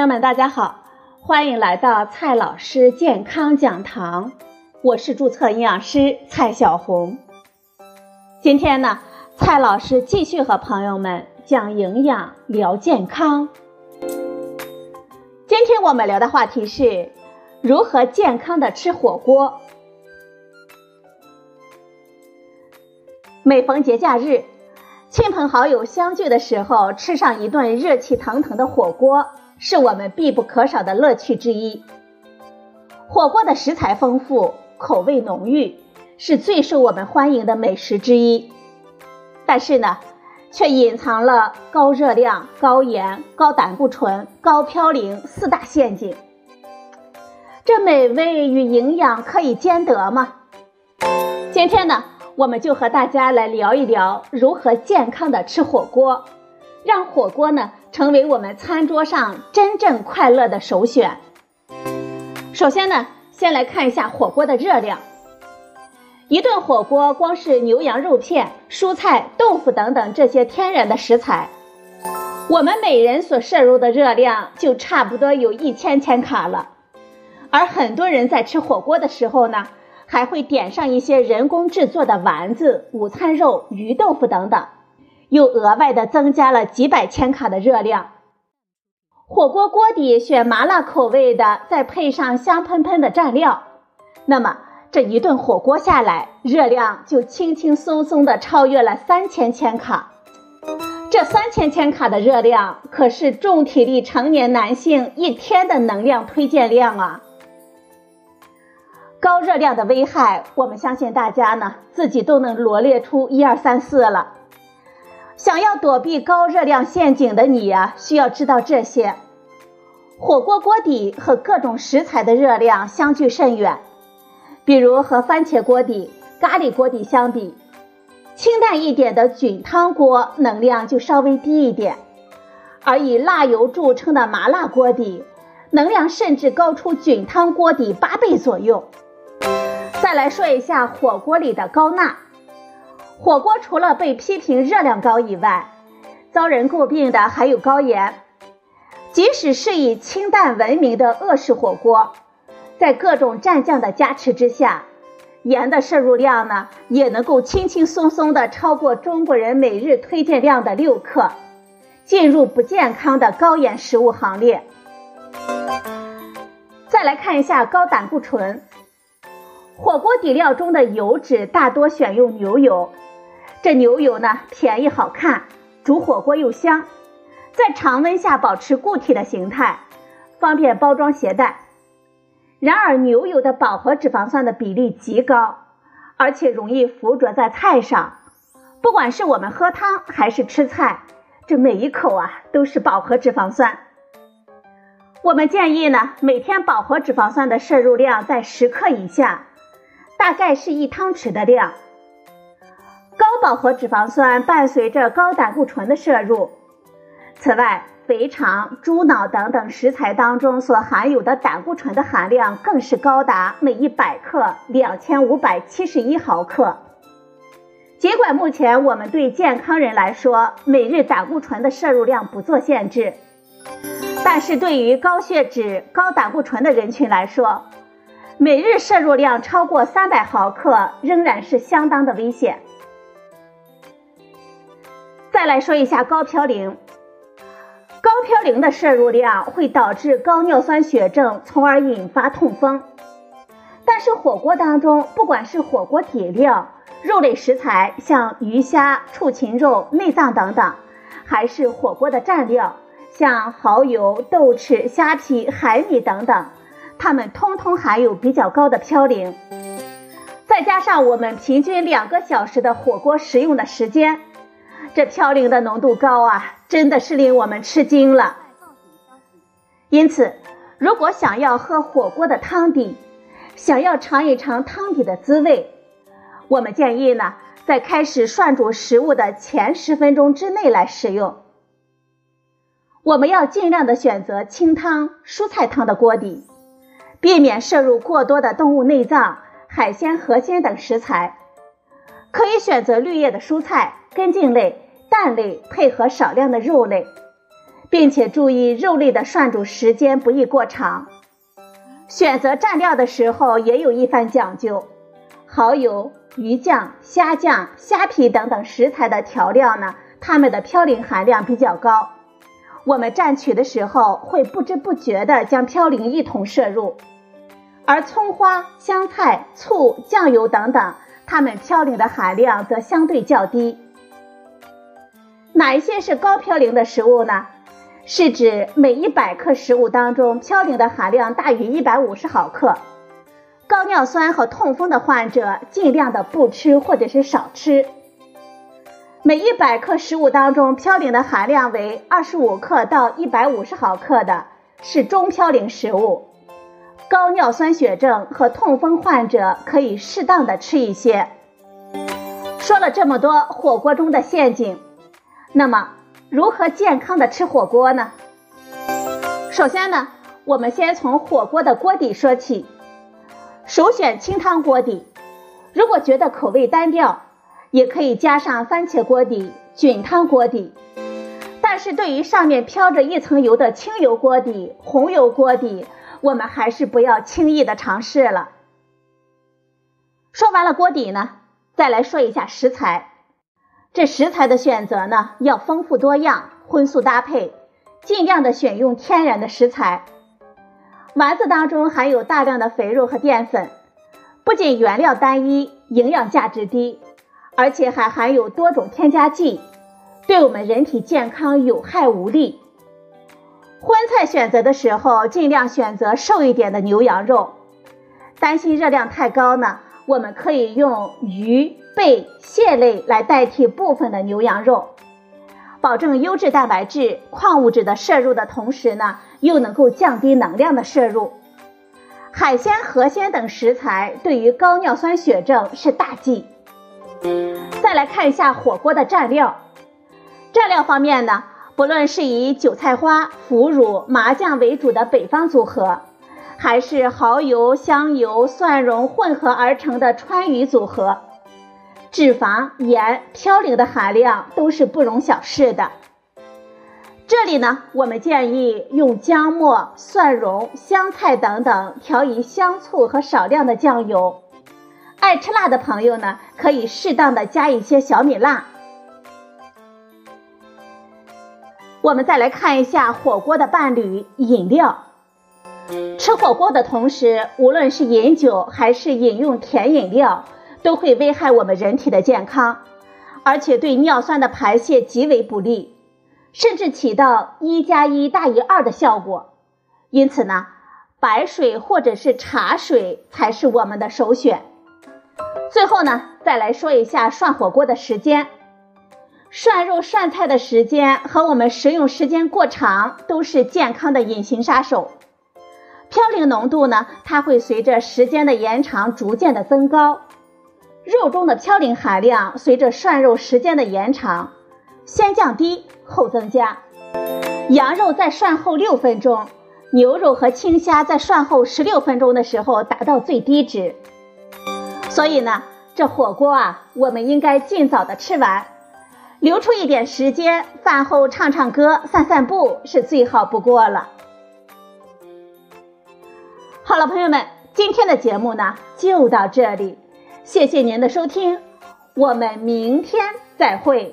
朋友们，大家好，欢迎来到蔡老师健康讲堂，我是注册营养师蔡小红。今天呢，蔡老师继续和朋友们讲营养聊健康。今天我们聊的话题是如何健康的吃火锅。每逢节假日，亲朋好友相聚的时候，吃上一顿热气腾腾的火锅。是我们必不可少的乐趣之一。火锅的食材丰富，口味浓郁，是最受我们欢迎的美食之一。但是呢，却隐藏了高热量、高盐、高胆固醇、高嘌呤四大陷阱。这美味与营养可以兼得吗？今天呢，我们就和大家来聊一聊如何健康的吃火锅。让火锅呢成为我们餐桌上真正快乐的首选。首先呢，先来看一下火锅的热量。一顿火锅，光是牛羊肉片、蔬菜、豆腐等等这些天然的食材，我们每人所摄入的热量就差不多有一千千卡了。而很多人在吃火锅的时候呢，还会点上一些人工制作的丸子、午餐肉、鱼豆腐等等。又额外的增加了几百千卡的热量。火锅锅底选麻辣口味的，再配上香喷喷的蘸料，那么这一顿火锅下来，热量就轻轻松松的超越了三千千卡。这三千千卡的热量，可是重体力成年男性一天的能量推荐量啊！高热量的危害，我们相信大家呢自己都能罗列出一二三四了。想要躲避高热量陷阱的你呀，需要知道这些：火锅锅底和各种食材的热量相距甚远。比如和番茄锅底、咖喱锅底相比，清淡一点的菌汤锅能量就稍微低一点，而以辣油著称的麻辣锅底，能量甚至高出菌汤锅底八倍左右。再来说一下火锅里的高钠。火锅除了被批评热量高以外，遭人诟病的还有高盐。即使是以清淡闻名的鄂式火锅，在各种蘸酱的加持之下，盐的摄入量呢也能够轻轻松松的超过中国人每日推荐量的六克，进入不健康的高盐食物行列。再来看一下高胆固醇，火锅底料中的油脂大多选用牛油。这牛油呢，便宜好看，煮火锅又香，在常温下保持固体的形态，方便包装携带。然而，牛油的饱和脂肪酸的比例极高，而且容易附着在菜上。不管是我们喝汤还是吃菜，这每一口啊都是饱和脂肪酸。我们建议呢，每天饱和脂肪酸的摄入量在十克以下，大概是一汤匙的量。饱和脂肪酸伴随着高胆固醇的摄入。此外，肥肠、猪脑等等食材当中所含有的胆固醇的含量更是高达每一百克两千五百七十一毫克。尽管目前我们对健康人来说每日胆固醇的摄入量不做限制，但是对于高血脂、高胆固醇的人群来说，每日摄入量超过三百毫克仍然是相当的危险。再来说一下高嘌呤，高嘌呤的摄入量会导致高尿酸血症，从而引发痛风。但是火锅当中，不管是火锅底料、肉类食材，像鱼虾、畜禽肉、内脏等等，还是火锅的蘸料，像蚝油、豆豉、虾皮、海米等等，它们通通含有比较高的嘌呤。再加上我们平均两个小时的火锅食用的时间。这嘌呤的浓度高啊，真的是令我们吃惊了。因此，如果想要喝火锅的汤底，想要尝一尝汤底的滋味，我们建议呢，在开始涮煮食物的前十分钟之内来食用。我们要尽量的选择清汤、蔬菜汤的锅底，避免摄入过多的动物内脏、海鲜河鲜等食材。可以选择绿叶的蔬菜、根茎类、蛋类，配合少量的肉类，并且注意肉类的涮煮时间不宜过长。选择蘸料的时候也有一番讲究，蚝油、鱼酱、虾酱、虾皮等等食材的调料呢，它们的嘌呤含量比较高。我们蘸取的时候会不知不觉地将嘌呤一同摄入，而葱花、香菜、醋、酱油等等，它们嘌呤的含量则相对较低。哪一些是高嘌呤的食物呢？是指每一百克食物当中嘌呤的含量大于一百五十毫克。高尿酸和痛风的患者尽量的不吃或者是少吃。每一百克食物当中嘌呤的含量为二十五克到一百五十毫克的是中嘌呤食物。高尿酸血症和痛风患者可以适当的吃一些。说了这么多火锅中的陷阱。那么，如何健康的吃火锅呢？首先呢，我们先从火锅的锅底说起，首选清汤锅底。如果觉得口味单调，也可以加上番茄锅底、菌汤锅底。但是对于上面飘着一层油的清油锅底、红油锅底，我们还是不要轻易的尝试了。说完了锅底呢，再来说一下食材。这食材的选择呢，要丰富多样，荤素搭配，尽量的选用天然的食材。丸子当中含有大量的肥肉和淀粉，不仅原料单一，营养价值低，而且还含有多种添加剂，对我们人体健康有害无利。荤菜选择的时候，尽量选择瘦一点的牛羊肉。担心热量太高呢，我们可以用鱼。贝、蟹类来代替部分的牛羊肉，保证优质蛋白质、矿物质的摄入的同时呢，又能够降低能量的摄入。海鲜、河鲜等食材对于高尿酸血症是大忌。再来看一下火锅的蘸料，蘸料方面呢，不论是以韭菜花、腐乳、麻酱为主的北方组合，还是蚝油、香油、蒜蓉混合而成的川渝组合。脂肪、盐、嘌呤的含量都是不容小视的。这里呢，我们建议用姜末、蒜蓉、香菜等等调以香醋和少量的酱油。爱吃辣的朋友呢，可以适当的加一些小米辣。我们再来看一下火锅的伴侣饮料。吃火锅的同时，无论是饮酒还是饮用甜饮料。都会危害我们人体的健康，而且对尿酸的排泄极为不利，甚至起到一加一大于二的效果。因此呢，白水或者是茶水才是我们的首选。最后呢，再来说一下涮火锅的时间，涮肉涮菜的时间和我们食用时间过长都是健康的隐形杀手。嘌呤浓度呢，它会随着时间的延长逐渐的增高。肉中的嘌呤含量随着涮肉时间的延长，先降低后增加。羊肉在涮后六分钟，牛肉和青虾在涮后十六分钟的时候达到最低值。所以呢，这火锅啊，我们应该尽早的吃完，留出一点时间，饭后唱唱歌、散散步是最好不过了。好了，朋友们，今天的节目呢就到这里。谢谢您的收听，我们明天再会。